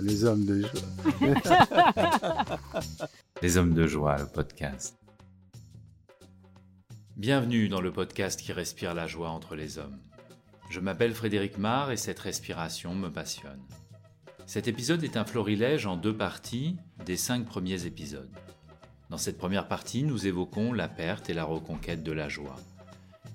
Les hommes de joie. Les hommes de joie, le podcast. Bienvenue dans le podcast qui respire la joie entre les hommes. Je m'appelle Frédéric Marr et cette respiration me passionne. Cet épisode est un florilège en deux parties des cinq premiers épisodes. Dans cette première partie, nous évoquons la perte et la reconquête de la joie.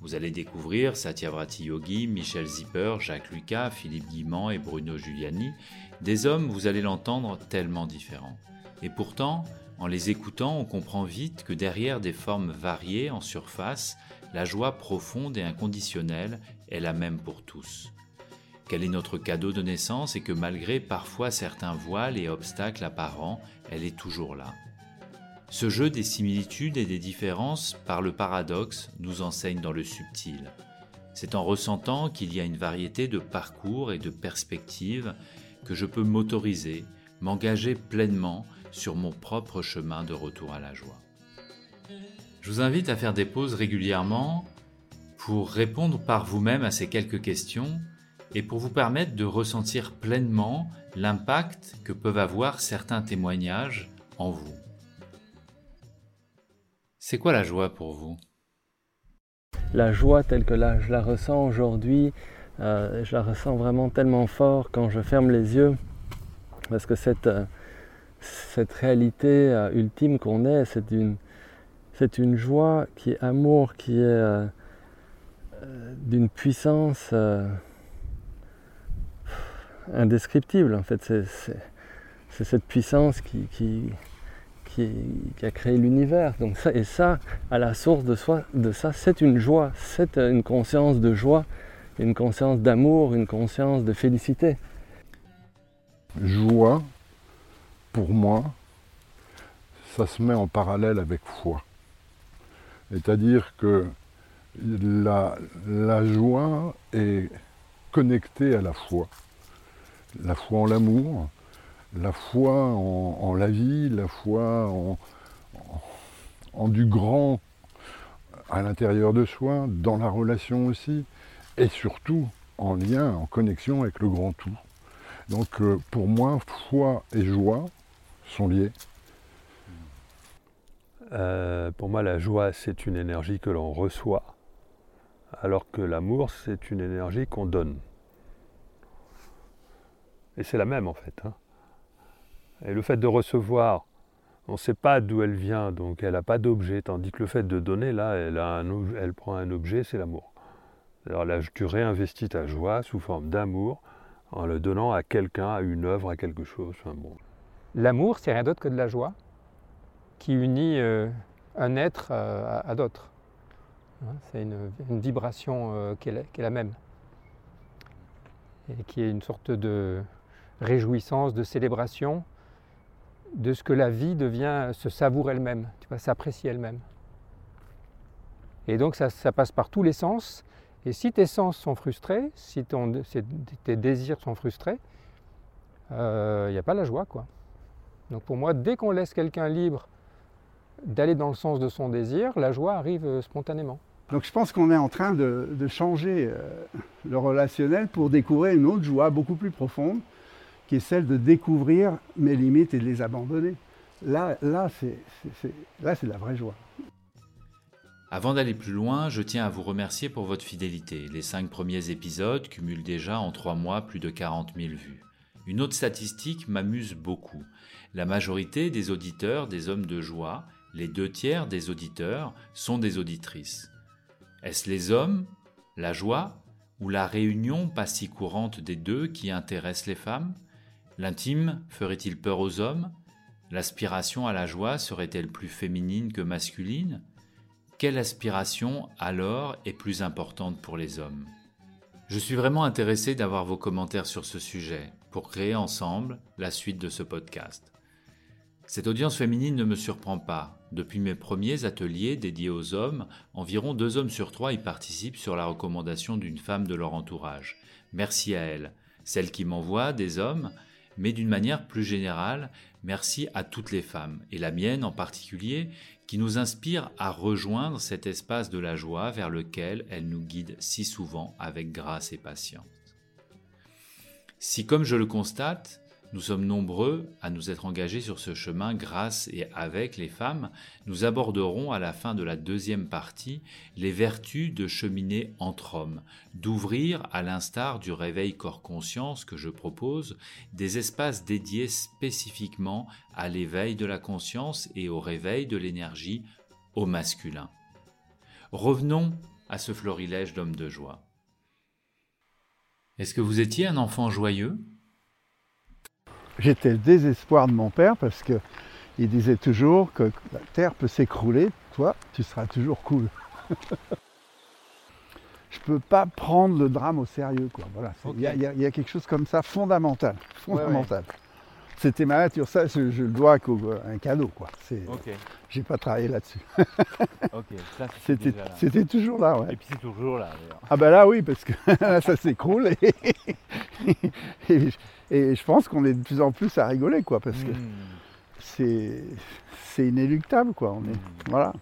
Vous allez découvrir Satyavrati Yogi, Michel Zipper, Jacques Lucas, Philippe Guimand et Bruno Giuliani, des hommes, vous allez l'entendre, tellement différents. Et pourtant, en les écoutant, on comprend vite que derrière des formes variées en surface, la joie profonde et inconditionnelle est la même pour tous. Quel est notre cadeau de naissance et que malgré parfois certains voiles et obstacles apparents, elle est toujours là. Ce jeu des similitudes et des différences par le paradoxe nous enseigne dans le subtil. C'est en ressentant qu'il y a une variété de parcours et de perspectives que je peux m'autoriser, m'engager pleinement sur mon propre chemin de retour à la joie. Je vous invite à faire des pauses régulièrement pour répondre par vous-même à ces quelques questions et pour vous permettre de ressentir pleinement l'impact que peuvent avoir certains témoignages en vous. C'est quoi la joie pour vous? La joie telle que je la ressens aujourd'hui, euh, je la ressens vraiment tellement fort quand je ferme les yeux, parce que cette, euh, réalité euh, ultime qu'on est, c'est une, joie qui est amour, qui est d'une puissance indescriptible. En fait, c'est, cette puissance qui qui, a créé l'univers. Donc ça, et ça, à la source de, ça, c'est une joie, c'est une conscience de joie, une conscience d'amour, une conscience de félicité. Joie, pour moi, ça se met en parallèle avec foi. C'est-à-dire que la joie est connectée à la foi. La foi en l'amour, la foi en, la vie, la foi en, du grand à l'intérieur de soi, dans la relation aussi, et surtout en lien, en connexion avec le grand tout. Donc euh, pour moi, foi et joie sont liés. Euh, pour moi, la joie, c'est une énergie que l'on reçoit, alors que l'amour, c'est une énergie qu'on donne. Et c'est la même en fait. Hein. Et le fait de recevoir, on ne sait pas d'où elle vient, donc elle n'a pas d'objet, tandis que le fait de donner, là, elle, prend un objet, c'est l'amour. Alors là, tu réinvestis ta joie sous forme d'amour en le donnant à quelqu'un, à une œuvre, à quelque chose. bon. L'amour, c'est rien d'autre que de la joie qui unit euh, un être euh, à, d'autres. Hein, c'est une, vibration euh, qui, est la, même. Et qui est une sorte de réjouissance, de célébration de ce que la vie devient, se savoure elle-même, tu vois, s'apprécie elle-même. Et donc ça, passe par tous les sens. Et si tes sens sont frustrés, si tes désirs sont frustrés, il euh, n'y a pas la joie. quoi. Donc pour moi, dès qu'on laisse quelqu'un libre d'aller dans le sens de son désir, la joie arrive euh, spontanément. Donc je pense qu'on est en train de, changer euh, le relationnel pour découvrir une autre joie beaucoup plus profonde, qui est celle de découvrir mes limites et de les abandonner. Là, c'est la vraie joie. Avant d'aller plus loin, je tiens à vous remercier pour votre fidélité. Les cinq premiers épisodes cumulent déjà en trois mois plus de 40 000 vues. Une autre statistique m'amuse beaucoup. La majorité des auditeurs des hommes de joie, les deux tiers des auditeurs, sont des auditrices. Est-ce les hommes, la joie, ou la réunion pas si courante des deux qui intéresse les femmes? L'intime ferait-il peur aux hommes? L'aspiration à la joie serait-elle plus féminine que masculine? Quelle aspiration alors est plus importante pour les hommes? Je suis vraiment intéressé d'avoir vos commentaires sur ce sujet pour créer ensemble la suite de ce podcast. Cette audience féminine ne me surprend pas. Depuis mes premiers ateliers dédiés aux hommes, environ deux hommes sur trois y participent sur la recommandation d'une femme de leur entourage. Merci à elles, celles qui m'envoient des hommes mais d'une manière plus générale, merci à toutes les femmes, et la mienne en particulier, qui nous inspire à rejoindre cet espace de la joie vers lequel elle nous guide si souvent avec grâce et patience. Si, comme je le constate, nous sommes nombreux à nous être engagés sur ce chemin grâce et avec les femmes. Nous aborderons à la fin de la deuxième partie les vertus de cheminer entre hommes, d'ouvrir, à l'instar du réveil corps-conscience que je propose, des espaces dédiés spécifiquement à l'éveil de la conscience et au réveil de l'énergie au masculin. Revenons à ce florilège d'hommes de joie. Est-ce que vous étiez un enfant joyeux? J'étais le désespoir de mon père parce que il disait toujours que la terre peut s'écrouler, toi, tu seras toujours cool. Je peux pas prendre le drame au sérieux, quoi. Voilà, y, y il y a quelque chose comme ça fondamental, fondamental. C'était ma nature, ça, je, je le dois qu'à un cadeau, quoi. C'est, j'ai pas travaillé là-dessus. ça C'était, déjà là. c'était toujours là, ouais. Et puis c'est toujours là d'ailleurs. Ah ben là oui, parce que là ça s'écroule et, et, je- et je pense qu'on est de plus en plus à rigoler quoi, parce que Hmm. c'est, c'est inéluctable quoi. On est, voilà.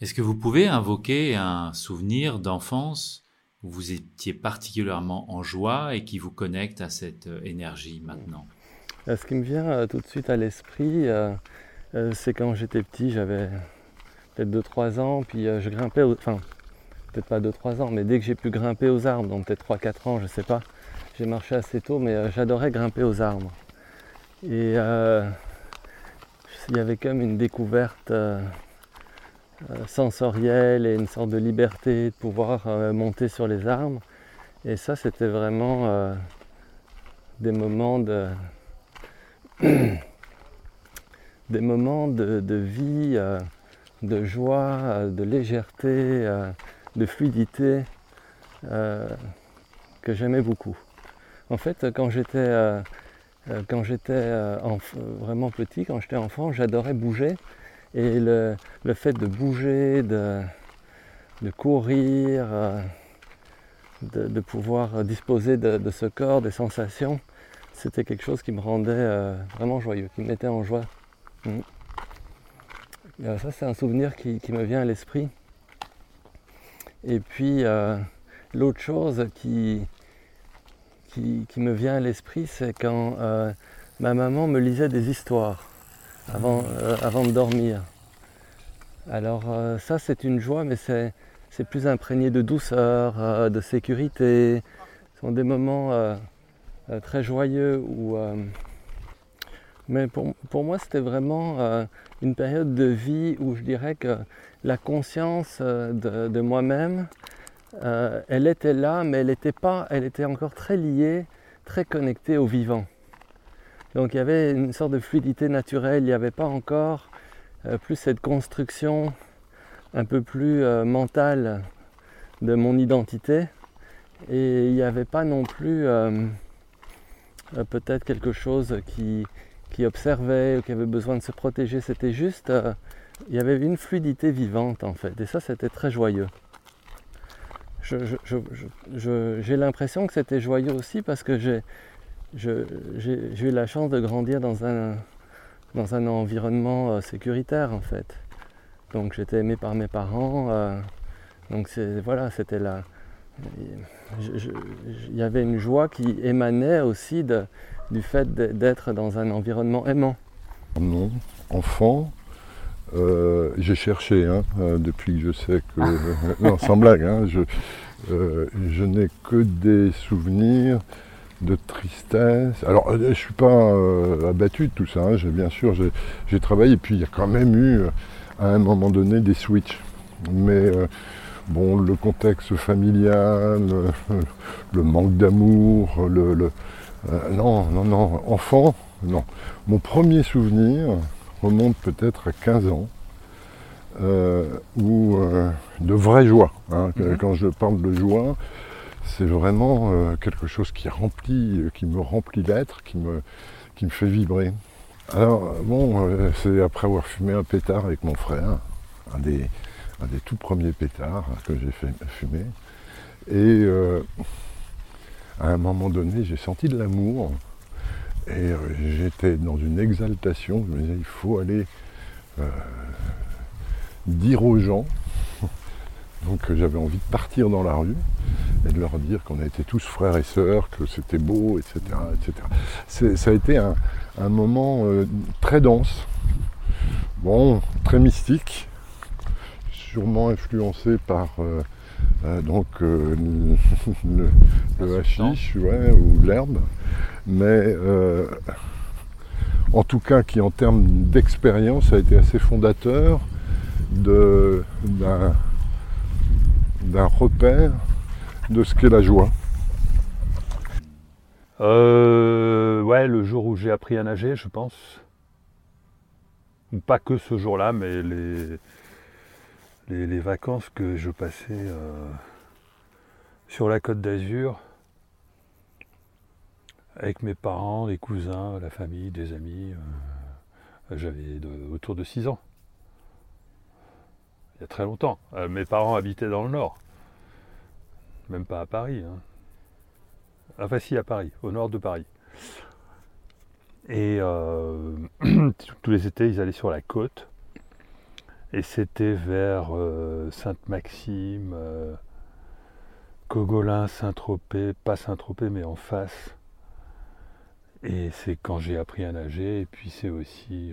Est-ce que vous pouvez invoquer un souvenir d'enfance vous étiez particulièrement en joie et qui vous connecte à cette euh, énergie maintenant Euh, Ce qui me vient euh, tout de suite à l'esprit, c'est quand j'étais petit, j'avais peut-être 2-3 ans, puis je grimpais, enfin peut-être pas 2-3 ans, mais dès que j'ai pu grimper aux arbres, donc peut-être 3-4 ans, je sais pas, j'ai marché assez tôt, mais j'adorais grimper aux arbres. Et il y avait comme une découverte sensorielle et une sorte de liberté de pouvoir euh, monter sur les arbres. Et ça, c'était vraiment euh, des moments de, des moments de, vie, euh, de joie, euh, de légèreté, euh, de fluidité euh, que j'aimais beaucoup. En fait, quand j'étais euh, euh, quand j'étais euh, vraiment petit, quand j'étais enfant, j'adorais bouger. Et le, le fait de bouger, de, de courir, euh, de, pouvoir disposer de, de ce corps, des sensations, c'était quelque chose qui me rendait euh, vraiment joyeux, qui me mettait en joie. Mm. Euh, ça, c'est un souvenir qui, qui me vient à l'esprit. Et puis, l'autre chose qui, qui, me vient à l'esprit, c'est quand ma maman me lisait des histoires avant, euh, avant de dormir. Alors euh, ça, c'est une joie, mais c'est plus imprégné de douceur, euh, de sécurité. Ce sont des moments très joyeux mais pour, pour moi, c'était vraiment une période de vie où je dirais que la conscience de, de moi-même, elle était là, mais elle était pas, elle était encore très liée, très connectée au vivant. Donc il y avait une sorte de fluidité naturelle, il n'y avait pas encore euh, plus cette construction un peu plus euh, mentale de mon identité. Et il n'y avait pas non plus euh, peut-être quelque chose qui, observait ou qui avait besoin de se protéger. C'était juste, il y avait une fluidité vivante en fait. Et ça, c'était très joyeux. J'ai l'impression que c'était joyeux aussi parce que j'ai j'ai eu la chance de grandir dans un, dans un environnement euh, sécuritaire en fait. Donc j'étais aimé par mes parents. euh, donc voilà, c'était là. Il y avait une joie qui émanait aussi de- du fait d'être dans un environnement aimant. Non, enfant, euh, j'ai cherché hein, depuis que je sais que. non, sans blague, hein, je, euh, je n'ai que des souvenirs de tristesse. Alors, euh, je ne suis pas euh, abattu de tout ça, hein, j'ai- bien sûr, j'ai- travaillé, puis il y a quand même eu, euh, à un moment donné, des switches. Mais euh, bon, le contexte familial, le, le manque d'amour, le, le- euh, non, non, non, enfant, non. Mon premier souvenir remonte peut-être à 15 ans, euh, de vraie joie. hein. Mhm. Quand je parle de joie, c'est vraiment euh, quelque chose qui remplit, euh, qui me remplit l'être, qui me, qui me fait vibrer. Alors bon, euh, c'est après avoir fumé un pétard avec mon frère, un des, un des tout premiers pétards que j'ai fait. Et à un moment donné, j'ai senti de l'amour. Et j'étais dans une exaltation. Je me disais, il faut aller dire aux gens Donc euh, j'avais envie de partir dans la rue et de leur dire qu'on était tous frères et sœurs, que c'était beau, etc. etc. Ça a été un, moment euh, très dense, bon, très mystique, sûrement influencé par euh, donc, le, le hashish ouais, ou l'herbe, mais en tout cas qui en termes d'expérience a été assez fondateur d'un repère de ce qu'est la joie euh, Ouais, le jour où j'ai appris à nager, je pense. Pas que ce jour-là, mais les, les, vacances que je passais euh, sur la côte d'Azur avec mes parents, les cousins, la famille, des amis. Euh, j'avais autour de 6 ans. Il y a très longtemps. Euh, mes parents habitaient dans le nord. Même pas à Paris. Hein. Enfin si, à Paris, au nord de Paris. Et euh, tous les étés, ils allaient sur la côte. Et c'était vers Sainte-Maxime, Cogolin, Saint-Tropez, pas Saint-Tropez, mais en face. Et c'est quand j'ai appris à nager, et puis c'est aussi.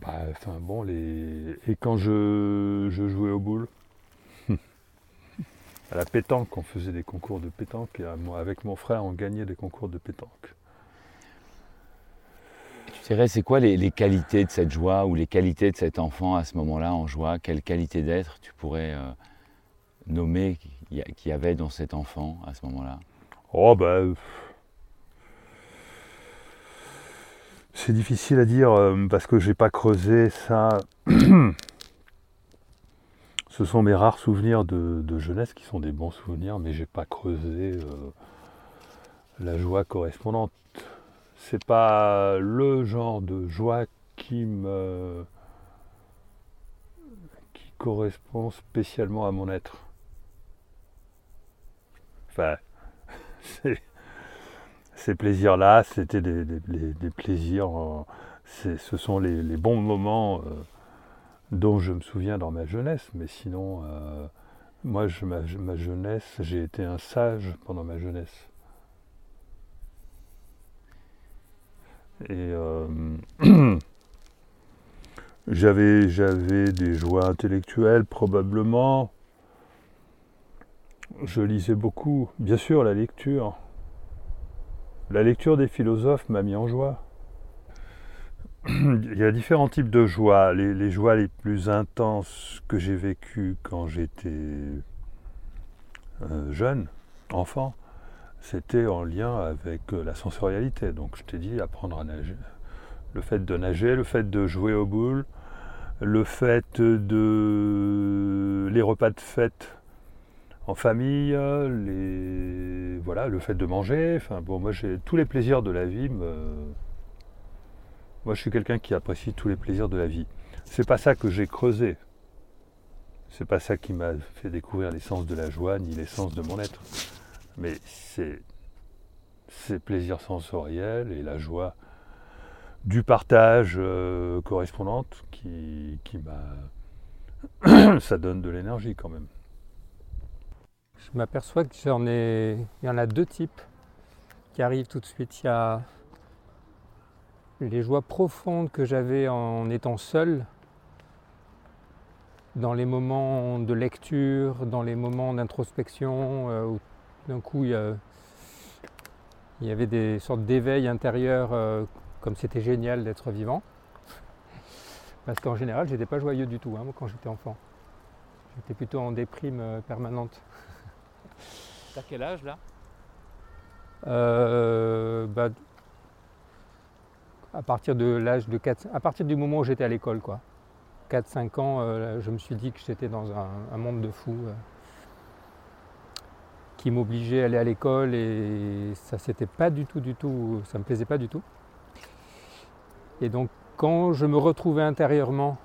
Bah, enfin bon, les. Et quand je, jouais au boule, à la pétanque, on faisait des concours de pétanque, et avec mon frère, on gagnait des concours de pétanque. Tu dirais, c'est quoi les, qualités de cette joie ou les qualités de cet enfant à ce moment-là en joie? Quelle qualité d'être tu pourrais euh, nommer qu'il y avait dans cet enfant à ce moment-là? Oh ben. C'est difficile à dire euh, parce que j'ai pas creusé ça. Ce sont mes rares souvenirs de, jeunesse qui sont des bons souvenirs, mais j'ai pas creusé euh, la joie correspondante. C'est pas le genre de joie qui me qui correspond spécialement à mon être. Enfin, ces plaisirs-là, c'était des, plaisirs, euh, ce sont les, bons moments euh, dont je me souviens dans ma jeunesse, mais sinon, euh, moi, ma, jeunesse, j'ai été un sage pendant ma jeunesse. Et j'avais, j'avais des joies intellectuelles probablement, je lisais beaucoup. Bien sûr, la lecture. La lecture des philosophes m'a mis en joie. Il y a différents types de joies. Les, joies les plus intenses que j'ai vécues quand j'étais euh, jeune, enfant, c'était en lien avec euh, la sensorialité. Donc je t'ai dit apprendre à nager. Le fait de nager, le fait de jouer aux boules, le fait de les repas de fête en famille, voilà, le fait de manger. Enfin bon, moi j'ai tous les plaisirs de la vie. Moi, je suis quelqu'un qui apprécie tous les plaisirs de la vie. C'est pas ça que j'ai creusé. C'est pas ça qui m'a fait découvrir l'essence de la joie ni l'essence de mon être. Mais c'est ces plaisirs sensoriels et la joie du partage euh, correspondante qui m'a. ça donne de l'énergie quand même. Je m'aperçois que j'en ai. Il y en a deux types qui arrivent tout de suite. Il y a les joies profondes que j'avais en étant seul, dans les moments de lecture, dans les moments d'introspection, euh, où d'un coup il y, avait des sortes d'éveil intérieur, euh, comme c'était génial d'être vivant. Parce qu'en général, j'étais pas joyeux du tout hein, quand j'étais enfant. J'étais plutôt en déprime euh, permanente. T'as quel âge là? Euh, bah, à partir de l'âge de 4, à partir du moment où j'étais à l'école, quoi. 4-5 ans, euh, je me suis dit que j'étais dans un, monde de fous euh, qui m'obligeait à aller à l'école et ça c'était pas du tout, du tout, ça me plaisait pas du tout. Et donc quand je me retrouvais intérieurement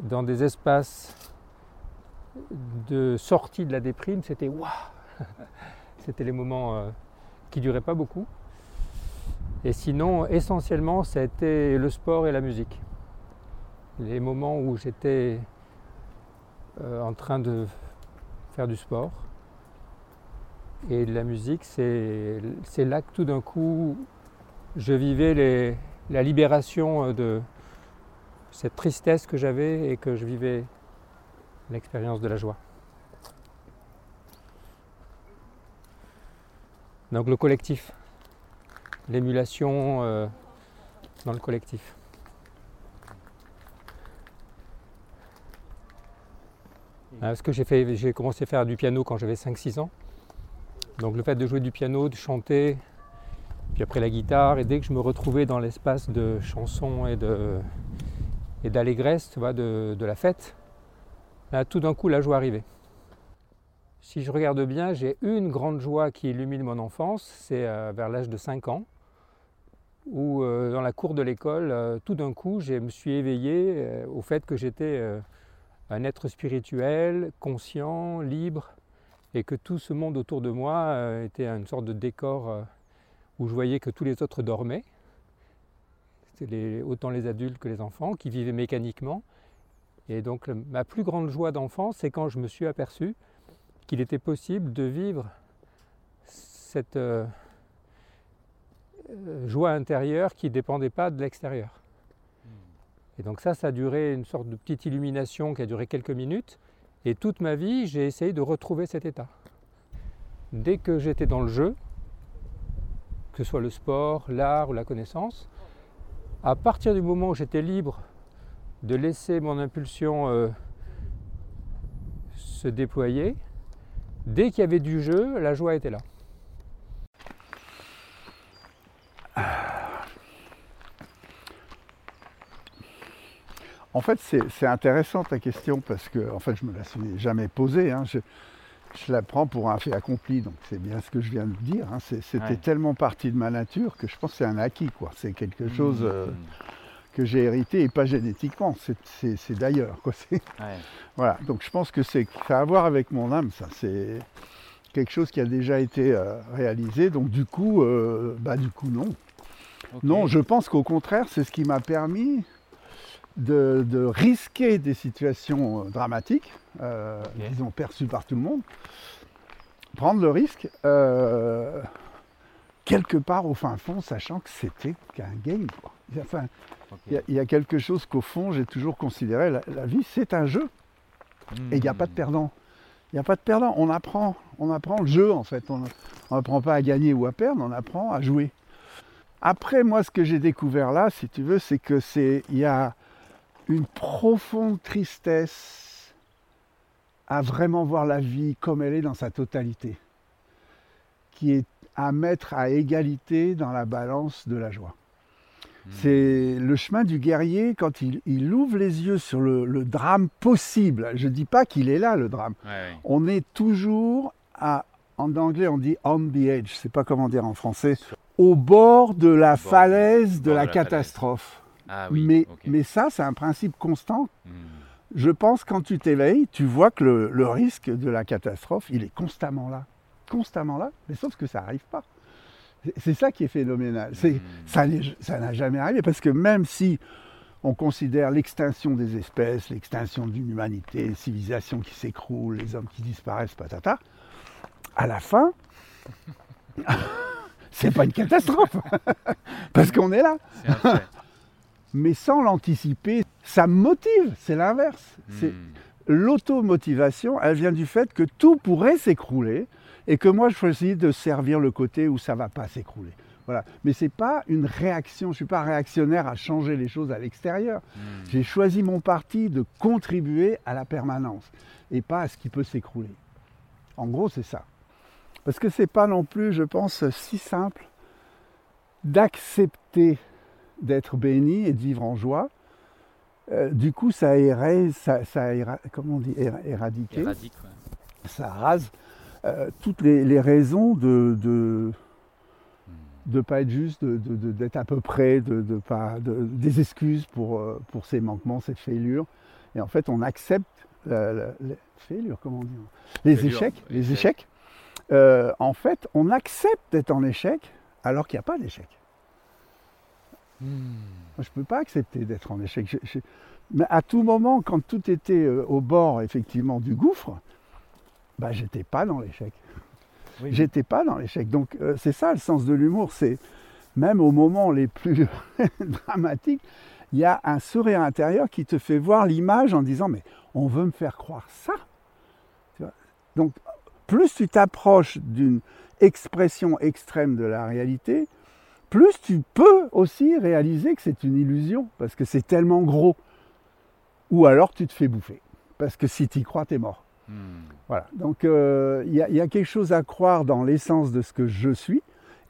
dans des espaces de sortie de la déprime, c'était waouh C'était les moments euh, qui duraient pas beaucoup. Et sinon, essentiellement, été le sport et la musique. les moments où j'étais euh, en train de faire du sport. Et la musique, c'est là que tout d'un coup, je vivais la libération de cette tristesse que j'avais et que je vivais l'expérience de la joie. Donc le collectif, l'émulation euh, dans le collectif. Parce que j'ai fait, j'ai commencé à faire du piano quand j'avais 5-6 ans. Donc le fait de jouer du piano, de chanter, puis après la guitare, et dès que je me retrouvais dans l'espace de chansons et de et d'allégresse, de, la fête, tout d'un coup la joie arrivait. Si je regarde bien, j'ai une grande joie qui illumine mon enfance, c'est euh, vers l'âge de 5 ans, où euh, dans la cour de l'école, euh, tout d'un coup, je me suis éveillé au fait que j'étais un être spirituel, conscient, libre, et que tout ce monde autour de moi était une sorte de décor où je voyais que tous les autres dormaient. Autant les adultes que les enfants qui vivaient mécaniquement. Et donc ma plus grande joie d'enfant, c'est quand je me suis aperçu qu'il était possible de vivre cette euh, euh, joie intérieure qui ne dépendait pas de l'extérieur. Et donc ça, ça a duré une sorte de petite illumination qui a duré quelques minutes. Et toute ma vie, j'ai essayé de retrouver cet état. Dès que j'étais dans le jeu, que ce soit le sport, l'art ou la connaissance, à partir du moment où j'étais libre de laisser mon impulsion euh, se déployer, Dès qu'il y avait du jeu, la joie était là. En fait, c'est intéressant ta question parce que en fait, je ne me la suis jamais posée. Hein. Je, la prends pour un fait accompli, donc c'est bien ce que je viens de dire. Hein. C'était tellement partie de ma nature que je pense que c'est un acquis. C'est quelque mmh, chose. Euh, mmh que j'ai hérité et pas génétiquement, c'est d'ailleurs. Voilà, donc je pense que c'est ça a à voir avec mon âme, ça. C'est quelque chose qui a déjà été euh, réalisé, donc du coup, euh, bah du coup non. Non, je pense qu'au contraire, c'est ce qui m'a permis de, risquer des situations euh, dramatiques, disons perçues par tout le monde, prendre le risque quelque part au fin fond, sachant que c'était qu'un game. Enfin, il y, a quelque chose qu'au fond, j'ai toujours considéré, la, vie, c'est un jeu. Et il n'y a pas de hmm. perdant. Il n'y a pas de perdant. On apprend, on apprend le jeu, en fait. On n'apprend pas à gagner ou à perdre, on apprend à jouer. Après, moi, ce que j'ai découvert là, si tu veux, c'est que c'est, il y a une profonde tristesse à vraiment voir la vie comme elle est dans sa totalité, qui est à mettre à égalité dans la balance de la joie. Hmm. C'est le chemin du guerrier quand il, ouvre les yeux sur le, drame possible. Je ne dis pas qu'il est là, le drame. On est toujours à, en anglais on dit on the edge, je ne sais pas comment dire en français, au bord de la falaise de, la, catastrophe. Ah mais, mais ça, c'est un principe constant. Hmm. Je pense quand tu t'éveilles, tu vois que le risque de la catastrophe, il est constamment là constamment là, mais sauf que ça n'arrive pas. C'est ça qui est phénoménal. Hmm. Ça n'a jamais arrivé parce que même si on considère l'extinction des espèces, l'extinction d'une humanité, une civilisation qui s'écroule, les hommes qui disparaissent, patata, à la fin, c'est pas une catastrophe parce qu'on est là. Mais sans l'anticiper, ça motive, c'est l'inverse. Hmm. L'automotivation, elle vient du fait que tout pourrait s'écrouler, et que moi je choisis de servir le côté où ça ne va pas s'écrouler. Voilà. Mais ce n'est pas une réaction, je ne suis pas réactionnaire à changer les choses à l'extérieur. Hmm. J'ai choisi mon parti de contribuer à la permanence et pas à ce qui peut s'écrouler. En gros, c'est ça. Parce que ce n'est pas non plus, je pense, si simple d'accepter d'être béni et de vivre en joie. Euh, du coup, ça, érase, ça, ça comment on dit, éradiquer. Ça rase euh, toutes les, raisons de ne de, pas être juste, d'être à peu près, de, pas, des excuses pour, euh, pour ces manquements, ces fêlures. Et en fait, on accepte les fêlures, comment on dit Les échecs. Les échecs. Euh, en fait, on accepte d'être en échec alors qu'il n'y a pas d'échec. Hmm. je ne peux pas accepter d'être en échec. Mais à tout moment, quand tout était au bord effectivement du gouffre, bah, j'étais pas dans l'échec. Oui. J'étais pas dans l'échec. Donc euh, c'est ça le sens de l'humour, c'est même aux moments les plus dramatiques, il y a un sourire intérieur qui te fait voir l'image en disant mais on veut me faire croire ça. Donc plus tu t'approches d'une expression extrême de la réalité, plus tu peux aussi réaliser que c'est une illusion parce que c'est tellement gros. Ou alors tu te fais bouffer parce que si tu y crois, tu es mort. Hmm. Voilà. Donc euh, il y, a- il y a quelque chose à croire dans l'essence de ce que je suis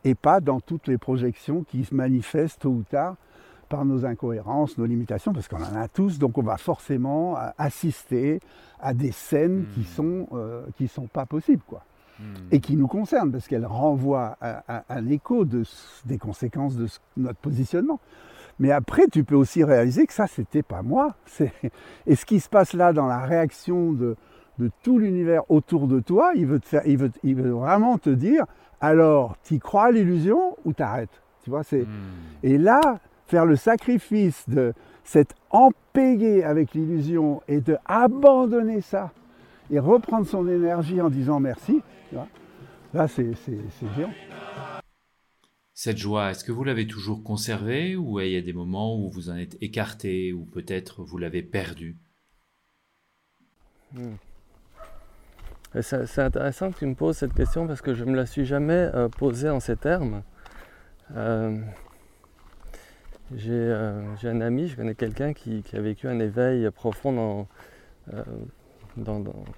et pas dans toutes les projections qui se manifestent tôt ou tard par nos incohérences, nos limitations, parce qu'on en a tous, donc on va forcément euh, assister à des scènes qui Hmm. sont euh, qui sont pas possibles, quoi, Hmm. et qui nous concernent, parce qu'elles renvoient à, à- à l'écho de, des conséquences de notre positionnement. Mais après, tu peux aussi réaliser que ça, c'était pas moi. Et ce qui se passe là dans la réaction de, de tout l'univers autour de toi, il veut, te faire, il veut, il veut vraiment te dire, alors, tu crois à l'illusion ou t'arrêtes? Tu vois, c'est... Hmm. Et là, faire le sacrifice de s'être empayé avec l'illusion et de abandonner ça et reprendre son énergie en disant merci, tu vois, là, c'est, c'est, c'est géant. Cette joie, est-ce que vous l'avez toujours conservée ou il y a des moments où vous en êtes écarté ou peut-être vous l'avez perdue? Et C'est intéressant que tu me poses cette question parce que je ne me la suis jamais euh, posée en ces termes. Euh, J'ai euh, j'ai un ami, je connais quelqu'un qui, a vécu un éveil profond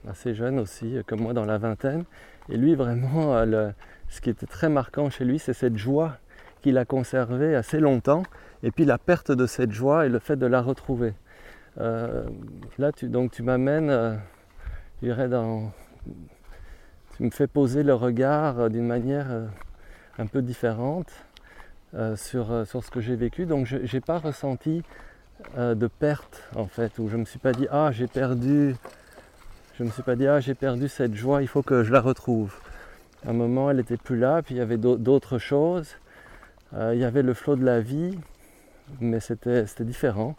assez jeune aussi, comme moi dans la vingtaine. Et lui, vraiment, ce qui était très marquant chez lui, c'est cette joie qu'il a conservée assez longtemps. Et puis la perte de cette joie et le fait de la retrouver. Là, tu, donc tu m'amènes, je dirais, dans, tu me fais poser le regard euh, d'une manière euh, un peu différente euh, sur, sur ce que j'ai vécu. Donc je n'ai pas ressenti de perte en fait, où je ne me suis pas dit ah j'ai perdu, je me suis pas dit ah j'ai perdu cette joie, il faut que je la retrouve. À un moment elle n'était plus là, puis il y avait d'au- d'autres choses. Il y avait le flot de la vie, mais c'était différent.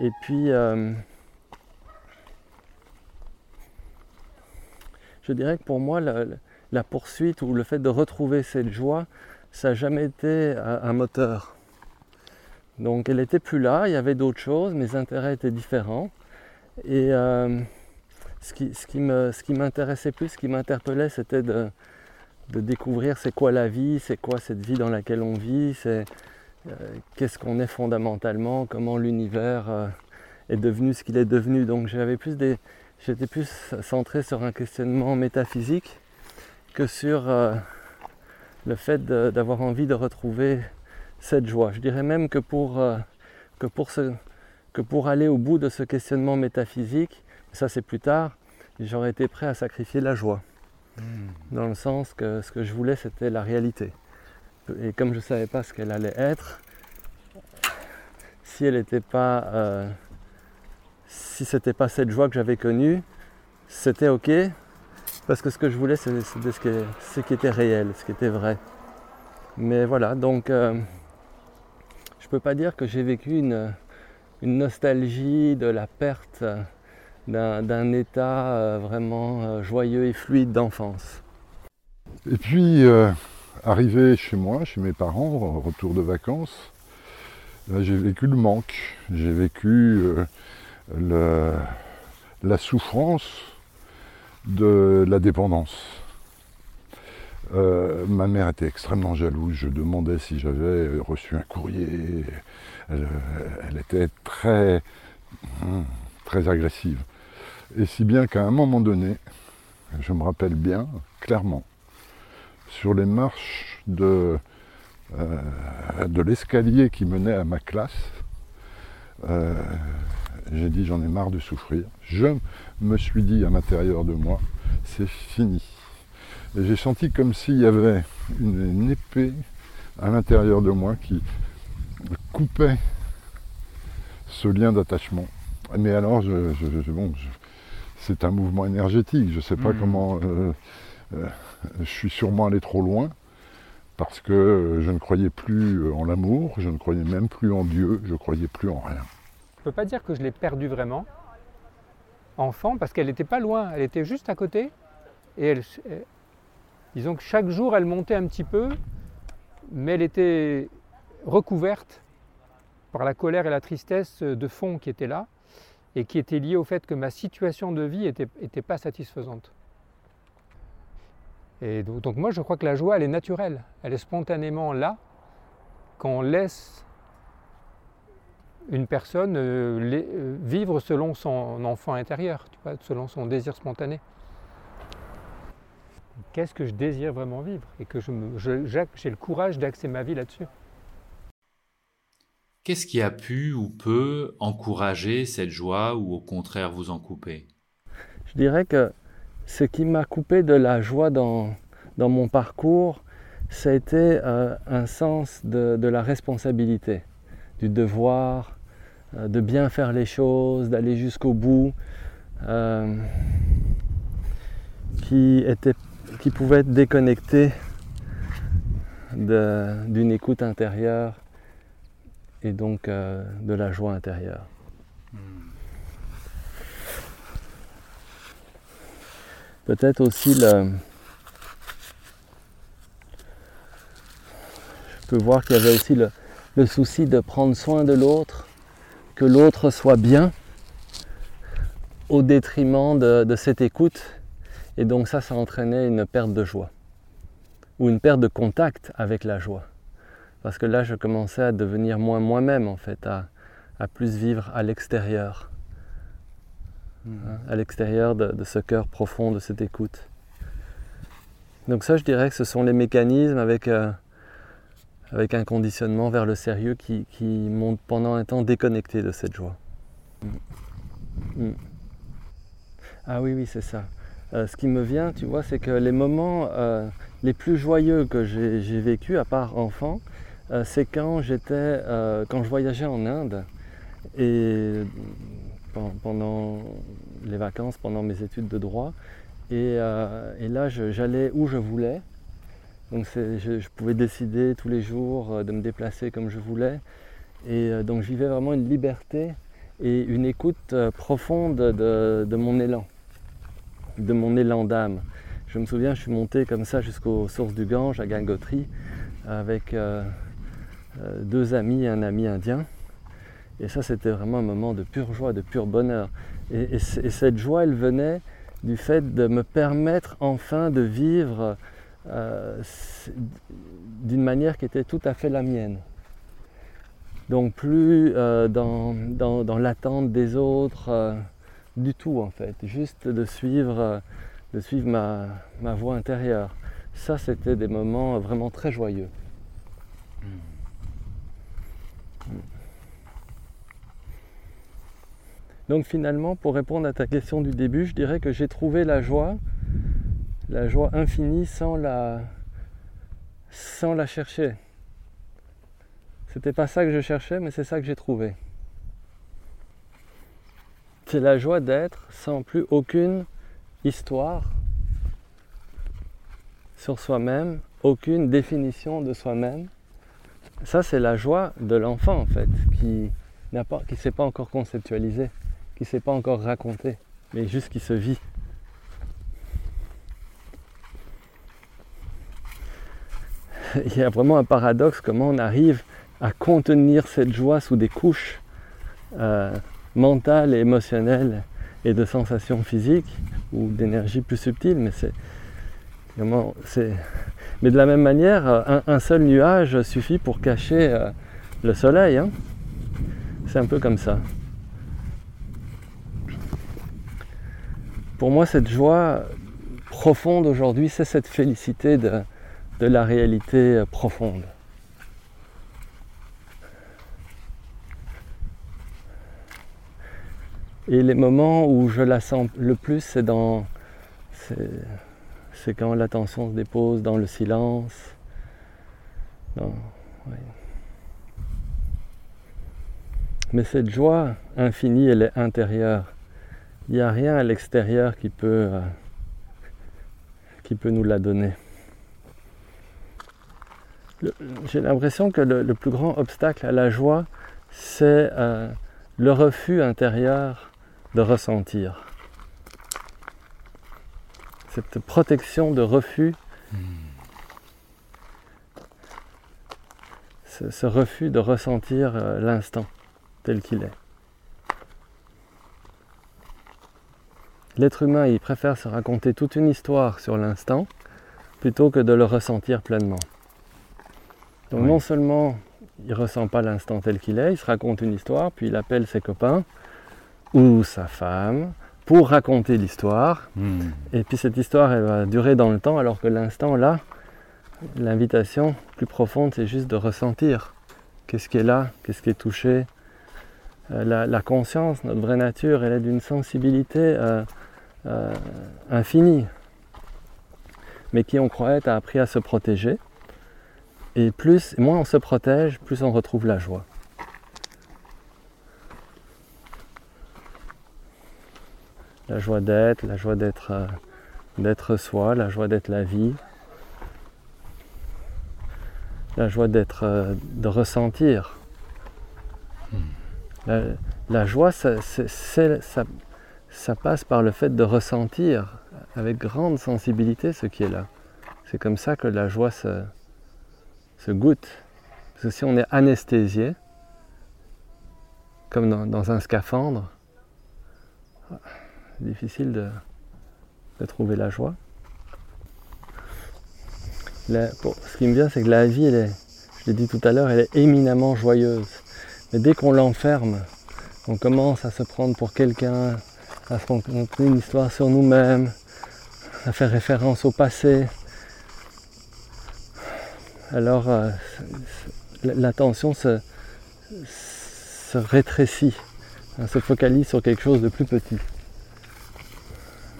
Et puis je dirais que pour moi, la, poursuite ou le fait de retrouver cette joie, ça n'a jamais été un, moteur. Donc elle n'était plus là, il y avait d'autres choses, mes intérêts étaient différents. Et euh, ce qui, m'intéressait plus, ce qui m'interpellait, c'était de, de découvrir c'est quoi la vie, c'est quoi cette vie dans laquelle on vit, c'est euh, qu'est-ce qu'on est fondamentalement, comment l'univers euh, est devenu ce qu'il est devenu. Donc j'avais plus des, j'étais plus centré sur un questionnement métaphysique que sur euh, le fait d'avoir envie de retrouver cette joie. Je dirais même que pour, euh, que pour, ce- que pour aller au bout de ce questionnement métaphysique, ça c'est plus tard, j'aurais été prêt à sacrifier la joie. Dans le sens que ce que je voulais c'était la réalité. Et comme je ne savais pas ce qu'elle allait être, si elle n'était pas euh, si c'était pas cette joie que j'avais connue, c'était ok, parce que ce que je voulais, c'était ce, qui- était réel, ce qui était vrai. Mais voilà, donc euh, je peux pas dire que j'ai vécu une, nostalgie de la perte d'un état euh, vraiment euh, joyeux et fluide d'enfance. Et puis, euh, arrivé chez moi, chez mes parents, en retour de vacances, j'ai vécu le manque, j'ai vécu la souffrance de la dépendance. Euh, ma mère était extrêmement jalouse, je demandais si j'avais reçu un courrier, elle, était très, hum, très agressive. Et si bien qu'à un moment donné, je me rappelle bien, clairement, sur les marches de, euh, l'escalier qui menait à ma classe, euh, j'ai dit j'en ai marre de souffrir. Je me suis dit à l'intérieur de moi, c'est fini. Et j'ai senti comme s'il y avait une, une épée à l'intérieur de moi qui coupait ce lien d'attachement. Mais alors, je, je- je- bon, c'est un mouvement énergétique. Je ne sais pas Mhm. comment. euh, euh, je suis sûrement allé trop loin parce que je ne croyais plus en l'amour, je ne croyais même plus en Dieu, je ne croyais plus en rien. Ne peux pas dire que je l'ai perdue vraiment, enfant, parce qu'elle n'était pas loin, elle était juste à côté. Et elle, disons que chaque jour, elle montait un petit peu, mais elle était recouverte par la colère et la tristesse de fond qui étaient là, et qui étaient liées au fait que ma situation de vie n'était pas satisfaisante. Et donc moi, je crois que la joie, elle est naturelle, elle est spontanément là, quand on laisse une personne euh, euh, vivre selon son enfant intérieur, tu vois, selon son désir spontané. Qu'est-ce que je désire vraiment vivre Et que j'ai le courage d'axer ma vie là-dessus? Qu'est-ce qui a pu ou peut encourager cette joie ou au contraire vous en couper? Je dirais que ce qui m'a coupé de la joie dans, dans mon parcours, ça a été euh, un sens de, la responsabilité, du devoir, euh, de bien faire les choses, d'aller jusqu'au bout, euh, qui, était, pouvait être déconnecté d'une écoute intérieure et donc de la joie intérieure. Peut-être aussi le, peut voir qu'il y avait aussi le, souci de prendre soin de l'autre, que l'autre soit bien, au détriment de, cette écoute. Et donc ça, ça entraînait une perte de joie, ou une perte de contact avec la joie. Parce que là, je commençais à devenir moins moi-même, en fait, à, plus vivre à l'extérieur, mmh. hein, à l'extérieur de, ce cœur profond, de cette écoute. Donc ça, je dirais que ce sont les mécanismes avec... Euh, avec un conditionnement vers le sérieux qui, qui m'ont pendant un temps déconnecté de cette joie. Mm. Mm. Ah oui, oui, c'est ça. Euh, ce qui me vient, tu vois, c'est que les moments euh, les plus joyeux que j'ai vécu, à part enfant, euh, c'est quand j'étais, quand je voyageais en Inde et pendant les vacances, pendant mes études de droit. Et là, j'allais où je voulais. Donc je, pouvais décider tous les jours euh, de me déplacer comme je voulais. Et euh, donc je vivais vraiment une liberté et une écoute euh, profonde de, mon élan, de mon élan d'âme. Je me souviens, je suis monté comme ça jusqu'aux sources du Gange à Gangotri avec deux amis et un ami indien. Et ça, c'était vraiment un moment de pure joie, de pur bonheur. et cette joie, elle venait du fait de me permettre enfin de vivre euh, d'une manière qui était tout à fait la mienne. Donc plus euh, dans, l'attente des autres euh, du tout en fait, juste de suivre, de suivre ma, ma voie intérieure. Ça c'était des moments vraiment très joyeux. Donc finalement, pour répondre à ta question du début, je dirais que j'ai trouvé la joie la joie infinie sans la, sans la chercher. C'était pas ça que je cherchais, mais c'est ça que j'ai trouvé. C'est la joie d'être sans plus aucune histoire sur soi-même, aucune définition de soi-même. Ça, c'est la joie de l'enfant, en fait, qui qui s'est pas encore conceptualisé, qui ne s'est pas encore raconté, mais juste qui se vit. il y a vraiment un paradoxe comment on arrive à contenir cette joie sous des couches euh, mentales et émotionnelles et de sensations physiques ou d'énergie plus subtile, mais c'est mais de la même manière, un, seul nuage suffit pour cacher euh, le soleil. Hein. c'est un peu comme ça. Pour moi, cette joie profonde aujourd'hui, c'est cette félicité de, de la réalité euh, profonde. Et les moments où je la sens le plus, c'est dans c'est quand l'attention se dépose dans le silence. Mais cette joie infinie, elle est intérieure. Il n'y a rien à l'extérieur qui peut, euh, qui peut nous la donner j'ai l'impression que le, plus grand obstacle à la joie, c'est euh, le refus intérieur de ressentir. Cette protection de refus, ce, ce refus de ressentir euh, l'instant tel qu'il est. L'être humain, il préfère se raconter toute une histoire sur l'instant plutôt que de le ressentir pleinement. Donc Oui. non seulement il ressent pas l'instant tel qu'il est, il se raconte une histoire, puis il appelle ses copains ou sa femme pour raconter l'histoire. Et puis cette histoire, elle va durer dans le temps, alors que l'instant là, l'invitation plus profonde, c'est juste de ressentir. Qu'est-ce qui est là Qu'est-ce qui est touché Euh, la, la conscience, notre vraie nature, elle est d'une sensibilité euh, euh, infinie, mais qui, on croyait, a appris à se protéger. Et plus, moins on se protège, plus on retrouve la joie. La joie d'être, la joie d'être, euh, d'être soi, la joie d'être la vie, la joie d'être, euh, de ressentir. La, la joie, ça, c'est- c'est- ça- ça passe par le fait de ressentir avec grande sensibilité ce qui est là. C'est comme ça que la joie se, se goûte. Parce que si on est anesthésié, comme dans, un scaphandre, c'est difficile de, trouver la joie. Ce qui me vient, c'est que la vie, elle est, je l'ai dit tout à l'heure, elle est éminemment joyeuse. Mais dès qu'on l'enferme, on commence à se prendre pour quelqu'un, à se raconter une histoire sur nous-mêmes, à faire référence au passé. Alors euh, l'attention se, rétrécit, hein, se focalise sur quelque chose de plus petit.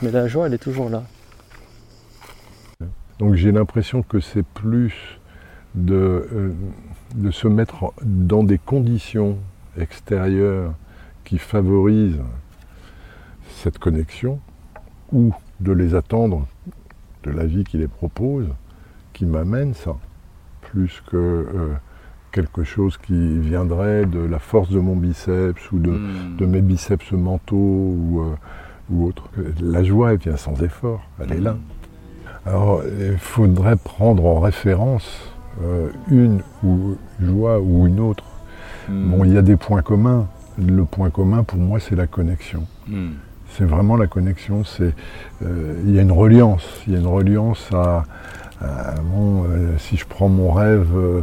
Mais la joie, elle est toujours là. Donc j'ai l'impression que c'est plus euh, de se mettre dans des conditions extérieures qui favorisent cette connexion ou de les attendre de la vie qui les propose qui m'amène ça, plus que euh, quelque chose qui viendrait de la force de mon biceps ou de, Hmm. de mes biceps mentaux ou, euh, ou autre. La joie, elle vient sans effort, elle est là. Alors, il faudrait prendre en référence euh, une ou joie ou une autre. Hmm. Bon, il y a des points communs. Le point commun, pour moi, c'est la connexion. Hmm. C'est vraiment la connexion. C'est, euh, il y a une reliance. Il y a une reliance à- bon, euh, si je prends mon rêve euh,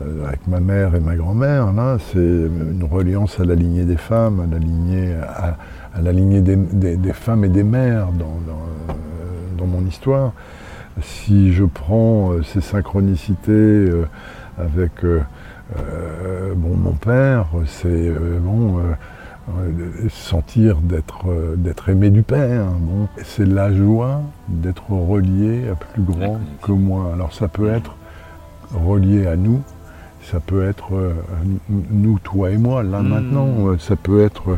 euh, avec ma mère et ma grand-mère, là, c'est une reliance à la lignée des femmes, à la lignée, à, la lignée des, des- femmes et des mères dans, dans, euh, mon histoire. Si je prends euh, ces synchronicités euh, avec euh, euh, bon, mon père, c'est euh, bon, euh, euh, sentir d'être euh, d'être aimé du Père. Bon. C'est la joie d'être relié à plus grand que moi. Alors ça peut être relié à nous, ça peut être euh, nous, toi et moi, là Mm. maintenant, Euh, ça peut être euh,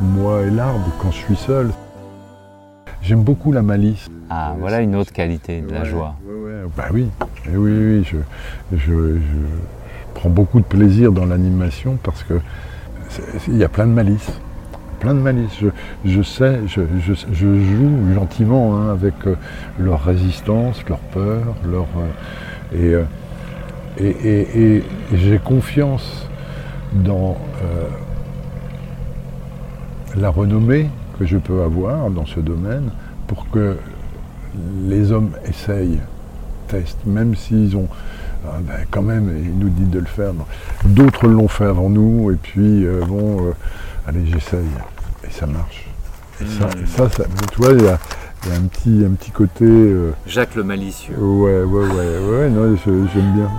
moi et l'arbre quand je suis seul. J'aime beaucoup la malice. Ah, voilà une autre qualité de la joie. ouais, ouais, Bah oui, Eh oui, oui, je, je- prends beaucoup de plaisir dans l'animation parce que il y a plein de malice. Plein de malice. Je, sais, je, joue gentiment hein, avec euh, leur résistance, leur peur, leur. euh, et, euh, et, et- et- j'ai confiance dans la renommée que je peux avoir dans ce domaine pour que les hommes essayent, testent, même s'ils ont ah ben, quand même, ils nous disent de le faire. D'autres l'ont fait avant nous, et puis euh, bon, euh, allez, j'essaye, et ça marche. Et ça, ça, ça- tu vois, il y a, il y a un petit, un petit côté, euh, Jacques le malicieux. ouais, ouais, ouais, ouais, non, j'aime bien.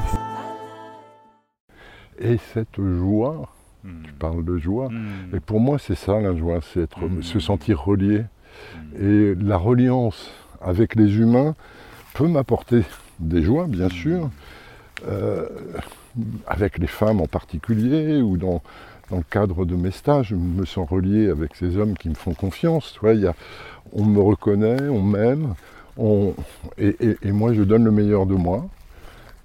Et cette joie, Hmm. tu parles de joie, Hmm. et pour moi, c'est ça la joie, c'est être, se sentir relié. Hmm. Et la reliance avec les humains peut m'apporter des joies, bien sûr, euh, avec les femmes en particulier, ou dans, dans le cadre de mes stages, je me sens relié avec ces hommes qui me font confiance. Y a- on me reconnaît, on m'aime, on- et- et moi je donne le meilleur de moi.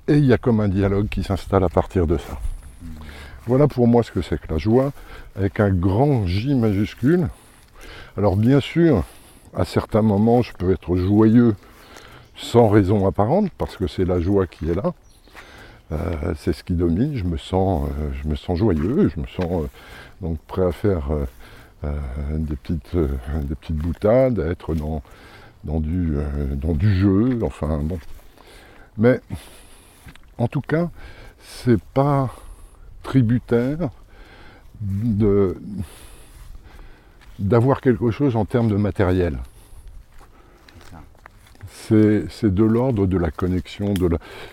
Et il y a comme un dialogue qui s'installe à partir de ça. Voilà pour moi ce que c'est que la joie, avec un grand J majuscule. Alors bien sûr, à certains moments, je peux être joyeux sans raison apparente, parce que c'est la joie qui est là. Euh, c'est ce qui domine, je me sens, euh, joyeux, je me sens euh, donc prêt à faire des, petites, des petites boutades, à être dans, du, jeu, enfin bon. Mais en tout cas, c'est pas tributaire d'avoir quelque chose en termes de matériel. C'est, de l'ordre de la connexion,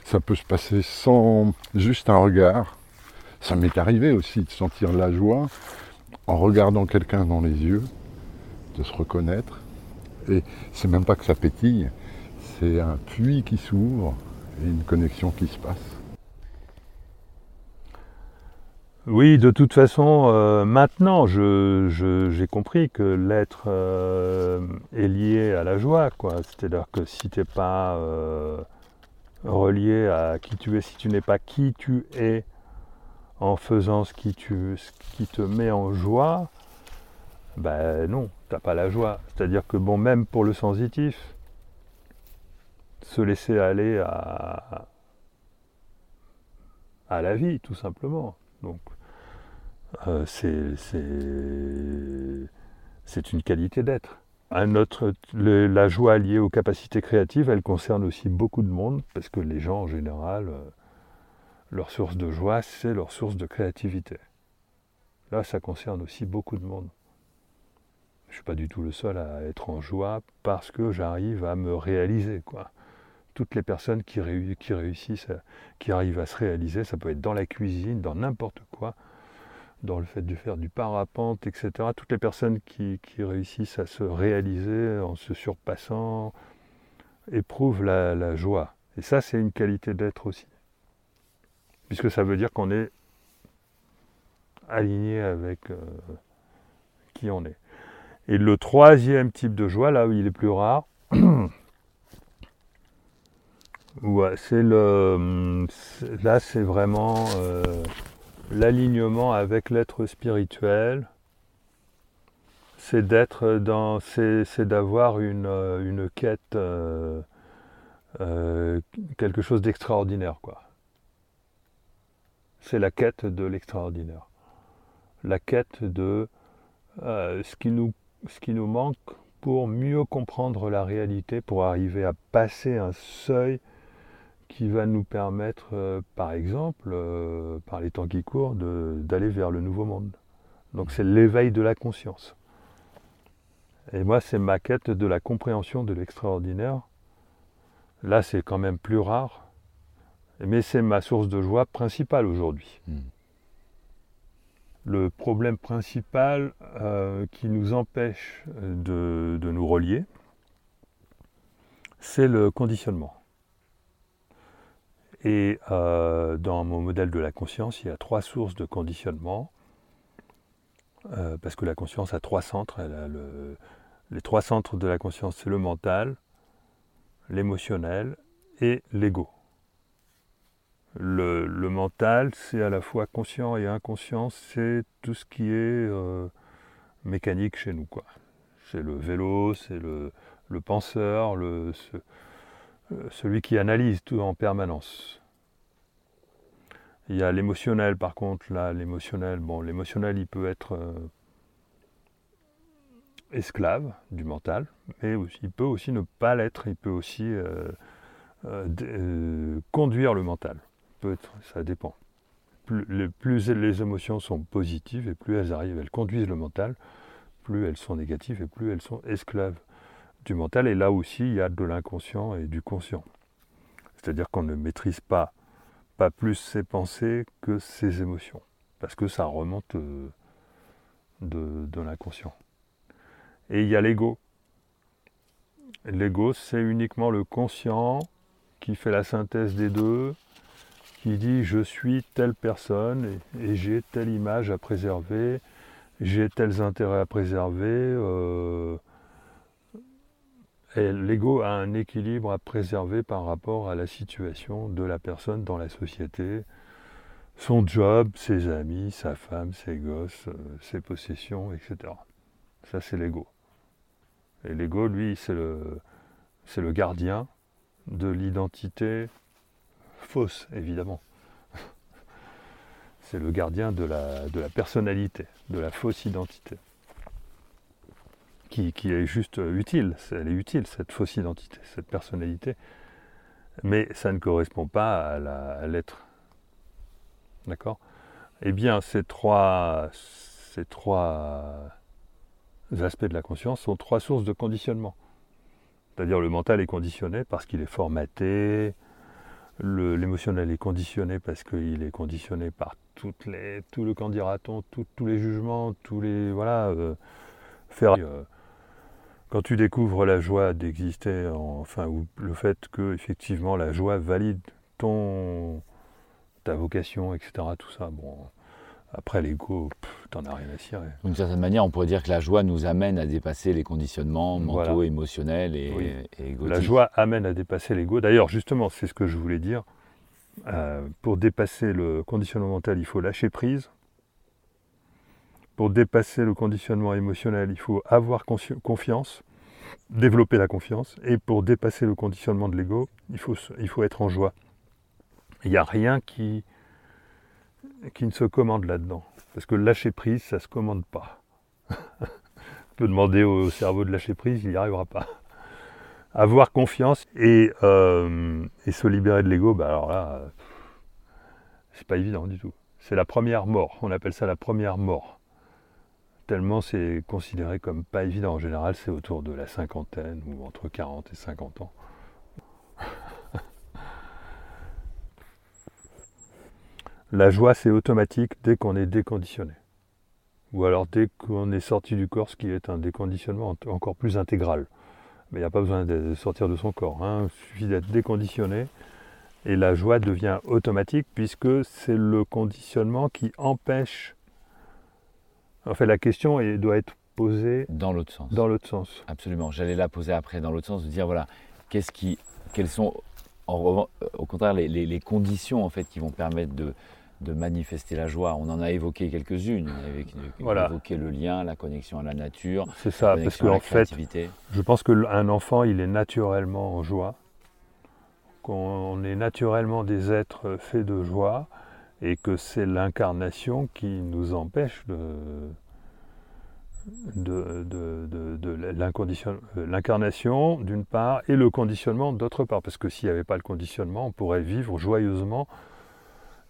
ça peut se passer sans juste un regard. Ça m'est arrivé aussi de sentir la joie en regardant quelqu'un dans les yeux, de se reconnaître. Et c'est même pas que ça pétille, c'est un puits qui s'ouvre et une connexion qui se passe. Oui, de toute façon, euh, maintenant, j'ai compris que l'être euh, est lié à la joie. C'est-à-dire que si tu n'es pas euh, relié à qui tu es, si tu n'es pas qui tu es en faisant ce qui, te met en joie, ben non, tu n'as pas la joie. C'est-à-dire que, bon, même pour le sensitif, se laisser aller à, à la vie, tout simplement. Donc, euh, c'est une qualité d'être. la joie liée aux capacités créatives, elle concerne aussi beaucoup de monde, parce que les gens en général, euh, leur source de joie, c'est leur source de créativité. Là, ça concerne aussi beaucoup de monde. Je ne suis pas du tout le seul à être en joie parce que j'arrive à me réaliser. Quoi. Toutes les personnes qui réussissent, qui arrivent à se réaliser, ça peut être dans la cuisine, dans n'importe quoi, dans le fait de faire du parapente, etc. Toutes les personnes qui, réussissent à se réaliser en se surpassant éprouvent la, joie. Et ça, c'est une qualité d'être aussi. Puisque ça veut dire qu'on est aligné avec euh, qui on est. Et le troisième type de joie, là où il est plus rare, c'est le. Là, c'est vraiment. Euh, l'alignement avec l'être spirituel, c'est d'être dans, c'est, d'avoir une, euh, quête, euh, euh, quelque chose d'extraordinaire, quoi. C'est la quête de l'extraordinaire, la quête de ce qui nous manque pour mieux comprendre la réalité, pour arriver à passer un seuil qui va nous permettre, euh, par exemple, euh, par les temps qui courent, d'aller vers le nouveau monde. Donc c'est l'éveil de la conscience. Et moi, c'est ma quête de la compréhension de l'extraordinaire. Là, c'est quand même plus rare, mais c'est ma source de joie principale aujourd'hui. Hmm. Le problème principal euh, qui nous empêche de nous relier, c'est le conditionnement. Et euh, dans mon modèle de la conscience, il y a trois sources de conditionnement. Euh, parce que la conscience a trois centres. les trois centres de la conscience, c'est le mental, l'émotionnel et l'ego. Le, mental, c'est à la fois conscient et inconscient, c'est tout ce qui est euh, mécanique chez nous. C'est le vélo, c'est le, penseur, le, celui qui analyse tout en permanence. Il y a l'émotionnel, par contre, là, l'émotionnel, bon, l'émotionnel, il peut être euh, esclave du mental, mais il peut aussi ne pas l'être, il peut aussi euh, conduire le mental. Ça dépend. Plus les émotions sont positives et plus elles arrivent, elles conduisent le mental, plus elles sont négatives et plus elles sont esclaves du mental. Et là aussi, il y a de l'inconscient et du conscient. C'est-à-dire qu'on ne maîtrise pas, plus ses pensées que ses émotions, parce que ça remonte euh, de, de l'inconscient. Et il y a l'ego. L'ego, c'est uniquement le conscient qui fait la synthèse des deux, qui dit je suis telle personne et, j'ai telle image à préserver, j'ai tels intérêts à préserver, euh, l'ego a un équilibre à préserver par rapport à la situation de la personne dans la société, son job, ses amis, sa femme, ses gosses, euh, ses possessions, etc. Ça, c'est l'ego. Et l'ego, lui, c'est le, gardien de l'identité fausse, évidemment. C'est le gardien de la, de la personnalité, de la fausse identité. Qui, est juste utile, elle est utile, cette fausse identité, cette personnalité. Mais ça ne correspond pas à l'être. D'accord? Eh bien, ces trois, ces trois aspects de la conscience sont trois sources de conditionnement. C'est-à-dire le mental est conditionné parce qu'il est formaté, l'émotionnel est conditionné parce qu'il est conditionné par toutes les, tout le candidaton, tous les jugements, tous les voilà. Euh, faire, euh, quand tu découvres la joie d'exister, enfin ou le fait que effectivement la joie valide ton ta vocation, etc. Tout ça, bon, après, l'ego, t'en as rien à cirer. D'une certaine manière, on pourrait dire que la joie nous amène à dépasser les conditionnements mentaux, émotionnels et, égotiques. La joie amène à dépasser l'ego. D'ailleurs, justement, c'est ce que je voulais dire. Euh, pour dépasser le conditionnement mental, il faut lâcher prise. Pour dépasser le conditionnement émotionnel, il faut avoir confiance, développer la confiance. Et pour dépasser le conditionnement de l'ego, il faut, il faut être en joie. Il n'y a rien qui, qui ne se commande là-dedans. Parce que lâcher prise, ça ne se commande pas. On peut demander au cerveau de lâcher prise, il n'y arrivera pas. Avoir confiance et, euh, et se libérer de l'ego, bah alors là, c'est pas évident du tout. C'est la première mort, on appelle ça la première mort. Tellement c'est considéré comme pas évident. En général, c'est autour de la cinquantaine ou entre 40 et 50 ans. La joie, c'est automatique dès qu'on est déconditionné. Ou alors dès qu'on est sorti du corps, ce qui est un déconditionnement encore plus intégral. Mais il n'y a pas besoin de sortir de son corps. Hein. Il suffit d'être déconditionné. Et la joie devient automatique puisque c'est le conditionnement qui empêche. En fait, la question doit être posée dans l'autre sens. Dans l'autre sens. Absolument. J'allais la poser après dans l'autre sens, de dire voilà, qu'est-ce qui, quelles sont, au contraire, les, les, conditions en fait qui vont permettre de, de manifester la joie. On en a évoqué quelques-unes. On a évoqué le lien, la connexion à la nature. C'est ça, parce qu'en fait, je pense qu'un enfant, il est naturellement en joie, qu'on est naturellement des êtres faits de joie, et que c'est l'incarnation qui nous empêche de, l'incarnation d'une part et le conditionnement d'autre part. Parce que s'il n'y avait pas le conditionnement, on pourrait vivre joyeusement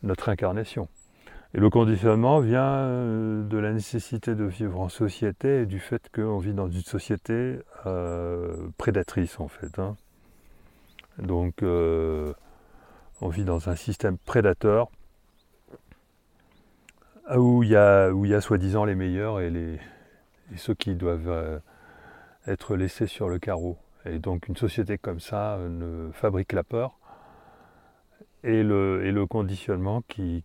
notre incarnation. Et le conditionnement vient euh, de la nécessité de vivre en société et du fait qu'on vit dans une société euh, prédatrice en fait. Hein. Donc euh, on vit dans un système prédateur où il y a, où il y a soi-disant les meilleurs et, ceux qui doivent être laissés sur le carreau. Et donc une société comme ça ne fabrique la peur, et le, conditionnement qui,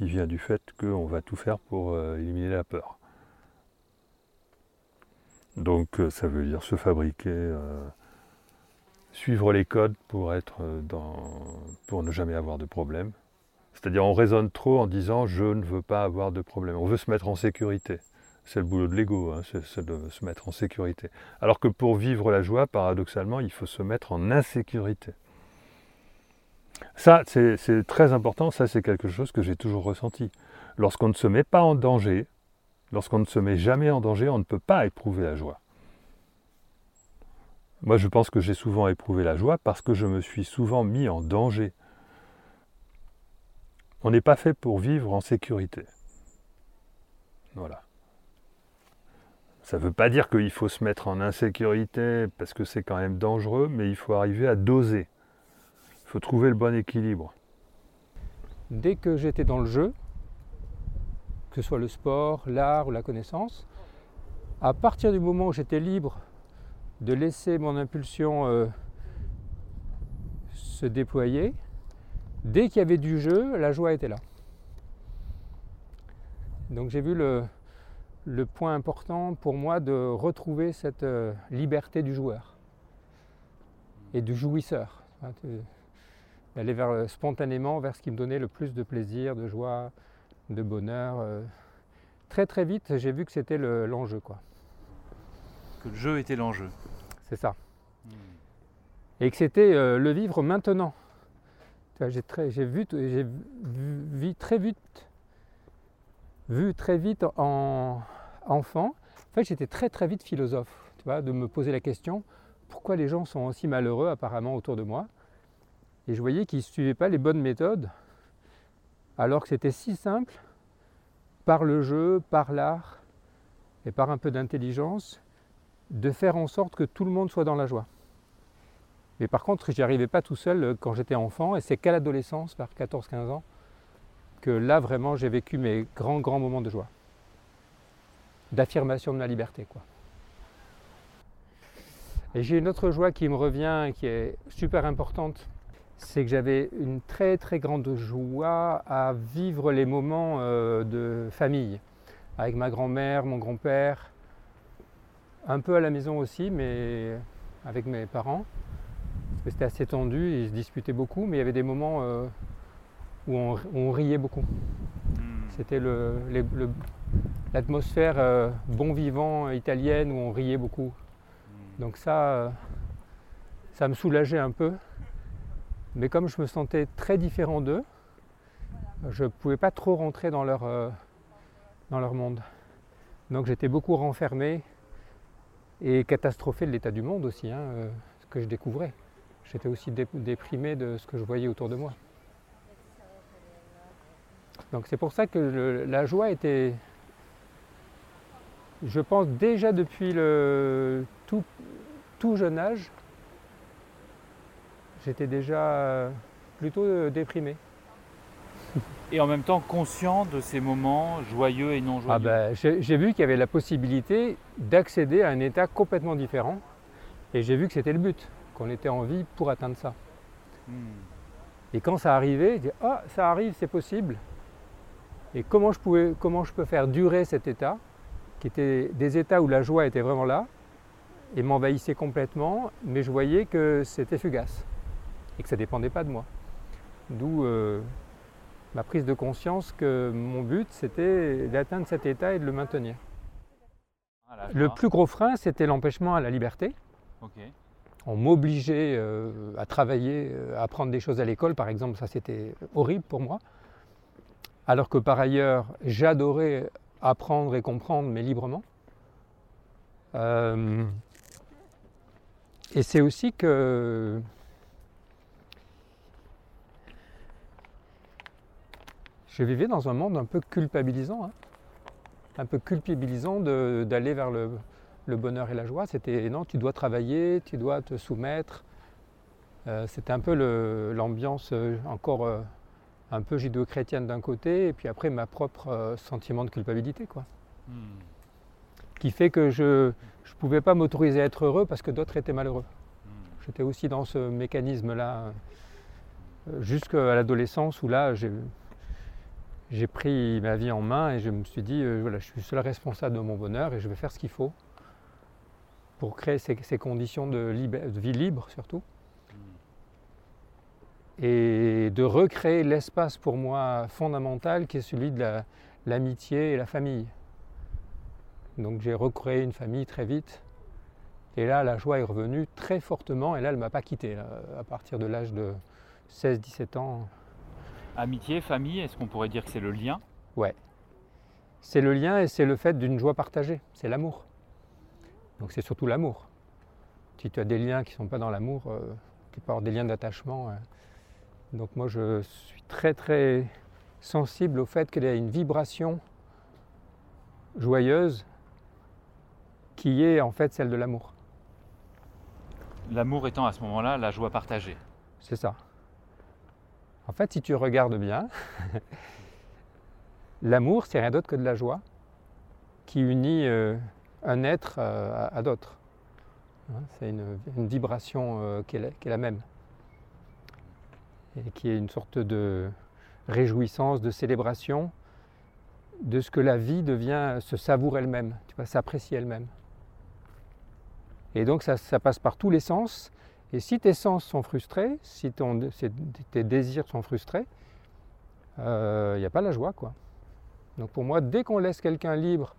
vient du fait qu'on va tout faire pour euh, éliminer la peur. Donc euh, ça veut dire se fabriquer, euh, suivre les codes pour, être pour ne jamais avoir de problème. C'est-à-dire on raisonne trop en disant je ne veux pas avoir de problème. On veut se mettre en sécurité. C'est le boulot de l'ego, hein, c'est de se mettre en sécurité. Alors que pour vivre la joie, paradoxalement, il faut se mettre en insécurité. Ça, c'est très important, ça c'est quelque chose que j'ai toujours ressenti. Lorsqu'on ne se met pas en danger, lorsqu'on ne se met jamais en danger, on ne peut pas éprouver la joie. Moi, je pense que j'ai souvent éprouvé la joie parce que je me suis souvent mis en danger. On n'est pas fait pour vivre en sécurité. Voilà. Ça ne veut pas dire qu'il faut se mettre en insécurité parce que c'est quand même dangereux, mais il faut arriver à doser. Il faut trouver le bon équilibre. Dès que j'étais dans le jeu, que ce soit le sport, l'art ou la connaissance, à partir du moment où j'étais libre de laisser mon impulsion euh, se déployer, dès qu'il y avait du jeu, la joie était là. Donc j'ai vu le, le, point important pour moi de retrouver cette euh, liberté du joueur et du jouisseur d'aller vers, spontanément vers ce qui me donnait le plus de plaisir, de joie, de bonheur. euh. Très très vite, j'ai vu que c'était le- l'enjeu, quoi. Que le jeu était l'enjeu. C'est ça. Et que c'était euh, le vivre maintenant. J'ai vu, très vite, en enfant. En fait, j'étais très très vite philosophe. Tu de me poser la question pourquoi les gens sont aussi malheureux apparemment autour de moi? Et je voyais qu'ils ne suivaient pas les bonnes méthodes, alors que c'était si simple, par le jeu, par l'art et par un peu d'intelligence, de faire en sorte que tout le monde soit dans la joie. Mais par contre, j'y arrivais pas tout seul euh, quand j'étais enfant, et c'est qu'à l'adolescence, vers 14-15 ans, que là vraiment j'ai vécu mes grands, grands moments de joie. D'affirmation de ma liberté, quoi. Et j'ai une autre joie qui me revient, qui est super importante, c'est que j'avais une très très grande joie à vivre les moments euh, de famille, avec ma grand-mère, mon grand-père, un peu à la maison aussi, mais avec mes parents. C'était assez tendu, ils se disputaient beaucoup, mais il y avait des moments euh, où, on, où on riait beaucoup. C'était les- le- l'atmosphère euh, bon vivant italienne où on riait beaucoup. Donc ça, euh, ça me soulageait un peu. Mais comme je me sentais très différent d'eux, je ne pouvais pas trop rentrer dans leur, euh, dans leur monde. Donc j'étais beaucoup renfermé et catastrophé de l'état du monde aussi, hein, euh, ce que je découvrais. J'étais aussi dé- déprimé de ce que je voyais autour de moi. Donc c'est pour ça que le- la joie était, je pense déjà depuis le tout, tout jeune âge, j'étais déjà plutôt déprimé. Et en même temps conscient de ces moments joyeux et non joyeux. Ah ben, j'ai vu qu'il y avait la possibilité d'accéder à un état complètement différent et j'ai vu que c'était le but, qu'on était en vie pour atteindre ça. Hmm. Et quand ça arrivait, je dis ah ça arrive, c'est possible. Et comment je pouvais, comment je peux faire durer cet état, qui était des états où la joie était vraiment là et m'envahissait complètement, mais je voyais que c'était fugace et que ça dépendait pas de moi. D'où euh, ma prise de conscience que mon but c'était d'atteindre cet état et de le maintenir. Ah, Le plus gros frein c'était l'empêchement à la liberté. On m'obligeait euh, à travailler, euh, à apprendre des choses à l'école, par exemple, ça c'était horrible pour moi. Alors que par ailleurs, j'adorais apprendre et comprendre, mais librement. Euh, et c'est aussi que je vivais dans un monde un peu culpabilisant, hein. un peu culpabilisant d'aller vers le, le bonheur et la joie, c'était non, tu dois travailler, tu dois te soumettre. Euh, c'était un peu l'ambiance euh, encore euh, un peu judéo-chrétienne d'un côté, et puis après ma propre euh, sentiment de culpabilité, quoi. Hmm. Qui fait que je ne pouvais pas m'autoriser à être heureux parce que d'autres étaient malheureux. Hmm. J'étais aussi dans ce mécanisme-là jusqu'à l'adolescence où là j'ai pris ma vie en main et je me suis dit voilà je suis seul responsable de mon bonheur et je vais faire ce qu'il faut pour créer ces, ces conditions de, vie libre surtout et de recréer l'espace pour moi fondamental qui est celui de la- l'amitié et la famille. Donc j'ai recréé une famille très vite et là, la joie est revenue très fortement et là, elle ne m'a pas quitté. là. À partir de l'âge de 16-17 ans, Amitié, famille, est-ce qu'on pourrait dire que c'est le lien? C'est le lien et c'est le fait d'une joie partagée, c'est l'amour. Donc c'est surtout l'amour. Si tu as des liens qui ne sont pas dans l'amour, euh, tu peux avoir des liens d'attachement. euh. Donc moi, je suis très très sensible au fait qu'il y a une vibration joyeuse qui est en fait celle de l'amour. L'amour étant à ce moment-là la joie partagée. C'est ça. En fait, si tu regardes bien, l'amour, c'est rien d'autre que de la joie qui unit euh, un être euh, à, d'autres. Hein, C'est une, vibration euh, qui, est la, même. Et qui est une sorte de réjouissance, de célébration de ce que la vie devient, se savoure elle-même, tu vois, s'apprécie elle-même. Et donc ça, ça passe par tous les sens Et si tes sens sont frustrés, si tes désirs sont frustrés, il euh, n'y a pas la joie. quoi. Donc pour moi, dès qu'on laisse quelqu'un libre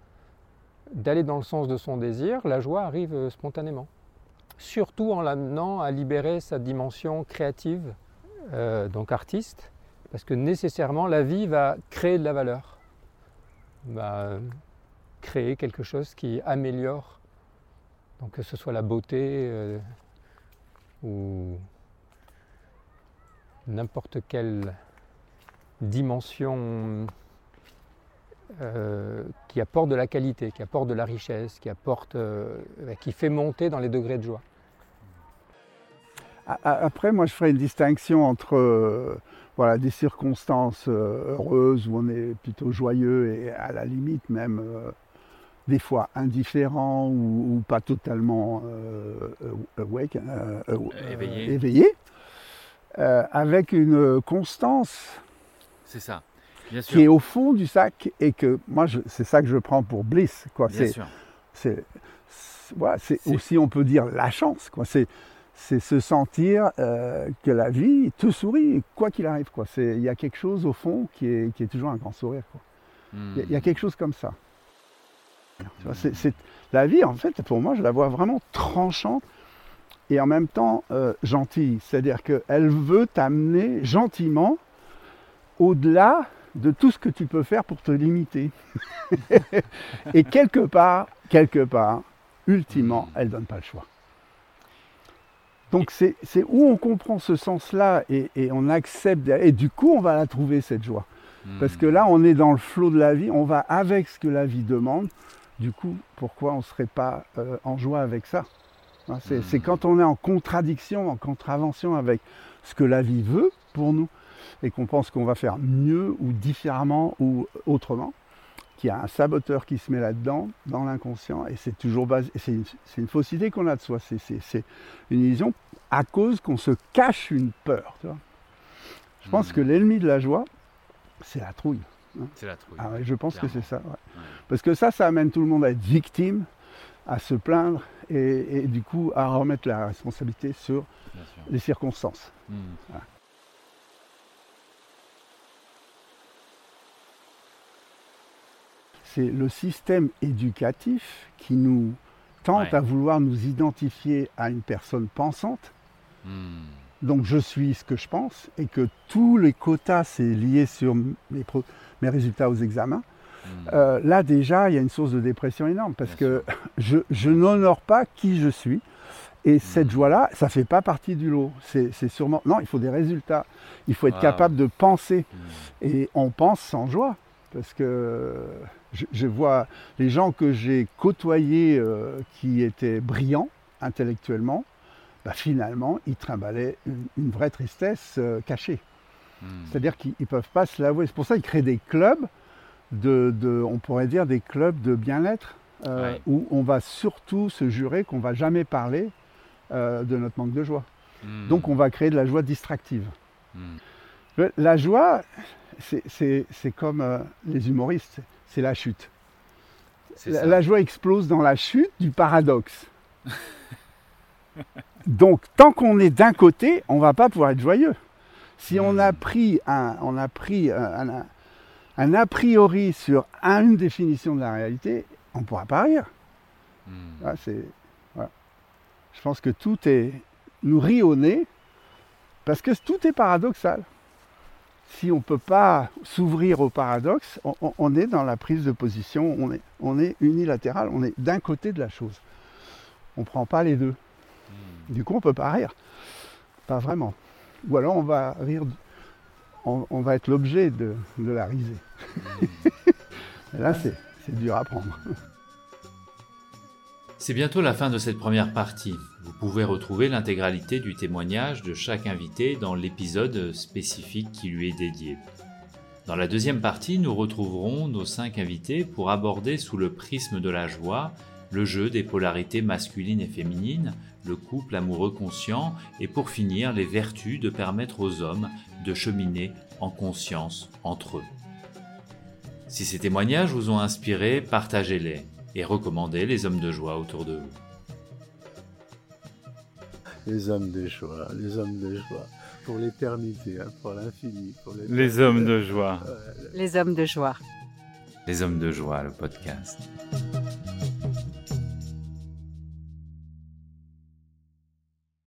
d'aller dans le sens de son désir, la joie arrive euh, spontanément. Surtout en l'amenant à libérer sa dimension créative, euh, donc artiste, parce que nécessairement la vie va créer de la valeur, va créer quelque chose qui améliore, donc que ce soit la beauté ou n'importe quelle dimension euh, qui apporte de la qualité, qui apporte de la richesse, qui apporte, euh, qui fait monter dans les degrés de joie. Après, moi, je ferai une distinction entre euh, voilà, des circonstances heureuses où on est plutôt joyeux et à la limite même des fois indifférent ou, pas totalement awake, éveillé, éveillé avec une constance c'est ça. Qui est au fond du sac et que moi, c'est ça que je prends pour bliss. Quoi. Bien c'est, c'est, aussi, on peut dire, la chance. Quoi. C'est, c'est se sentir euh, que la vie te sourit, quoi qu'il arrive. Quoi. Il y a quelque chose au fond qui est, qui est toujours un grand sourire. Il y, a quelque chose comme ça. c'est, la vie, en fait, pour moi, je la vois vraiment tranchante et en même temps euh, gentille. C'est-à-dire qu'elle veut t'amener gentiment au-delà de tout ce que tu peux faire pour te limiter. et quelque part, quelque part, ultimement, elle ne donne pas le choix. Donc c'est où on comprend ce sens-là et, on accepte, et du coup on va la trouver cette joie. Parce que là on est dans le flot de la vie, on va avec ce que la vie demande. Du coup, pourquoi on ne serait pas euh, en joie avec ça? Hein, C'est quand on est en contradiction, en contravention avec ce que la vie veut pour nous, et qu'on pense qu'on va faire mieux ou différemment ou autrement, qu'il y a un saboteur qui se met là-dedans, dans l'inconscient, et c'est toujours basé, c'est une, fausse idée qu'on a de soi, c'est une illusion à cause qu'on se cache une peur. Je pense hmm. que l'ennemi de la joie, c'est la trouille. Hein. C'est la trouille. Ah je pense que c'est ça. Parce que ça, ça amène tout le monde à être victime, à se plaindre et, du coup à remettre la responsabilité sur les circonstances. Hmm. C'est le système éducatif qui nous tente à vouloir nous identifier à une personne pensante. Hmm. Donc je suis ce que je pense et que tous les quotas, c'est lié sur mes, mes, résultats aux examens. Hmm. Euh, là déjà, il y a une source de dépression énorme parce que je, n'honore pas qui je suis. Et hmm. cette joie-là, ça ne fait pas partie du lot. C'est sûrement. Non, il faut des résultats. Il faut être capable de penser. Et on pense sans joie. Parce que je, vois les gens que j'ai côtoyés euh, qui étaient brillants intellectuellement, bah, finalement, ils trimballaient une, vraie tristesse euh, cachée. Hmm. C'est-à-dire qu'ils ne peuvent pas se l'avouer. C'est pour ça qu'ils créent des clubs, de, on pourrait dire des clubs de bien-être, euh, où on va surtout se jurer qu'on ne va jamais parler de notre manque de joie. Hmm. Donc on va créer de la joie distractive. Hmm. La joie, c'est comme les humoristes c'est la chute. La, joie explose dans la chute du paradoxe. Donc, tant qu'on est d'un côté, on ne va pas pouvoir être joyeux. Si on a hmm. pris un, on a pris un, a priori sur une définition de la réalité, on ne pourra pas rire. Hmm. Ah, Je pense que tout est nous rit au nez parce que tout est paradoxal si on ne peut pas s'ouvrir au paradoxe, on, est dans la prise de position, on est, on est unilatéral, on est d'un côté de la chose. On ne prend pas les deux. Hmm. Du coup, on ne peut pas rire. Pas vraiment. Ou alors on va rire, on, va être l'objet de, la risée. Hmm. là, c'est dur à prendre. C'est bientôt la fin de cette première partie. Vous pouvez retrouver l'intégralité du témoignage de chaque invité dans l'épisode spécifique qui lui est dédié. Dans la deuxième partie, nous retrouverons nos cinq invités pour aborder sous le prisme de la joie le jeu des polarités masculines et féminines, le couple amoureux conscient et pour finir les vertus de permettre aux hommes de cheminer en conscience entre eux. Si ces témoignages vous ont inspiré, partagez-les et recommandez les hommes de joie autour de vous. Les hommes de joie, les hommes de joie. Pour l'éternité, hein, pour l'infini. Pour les hommes de joie. Les hommes de joie. Les hommes de joie, le podcast.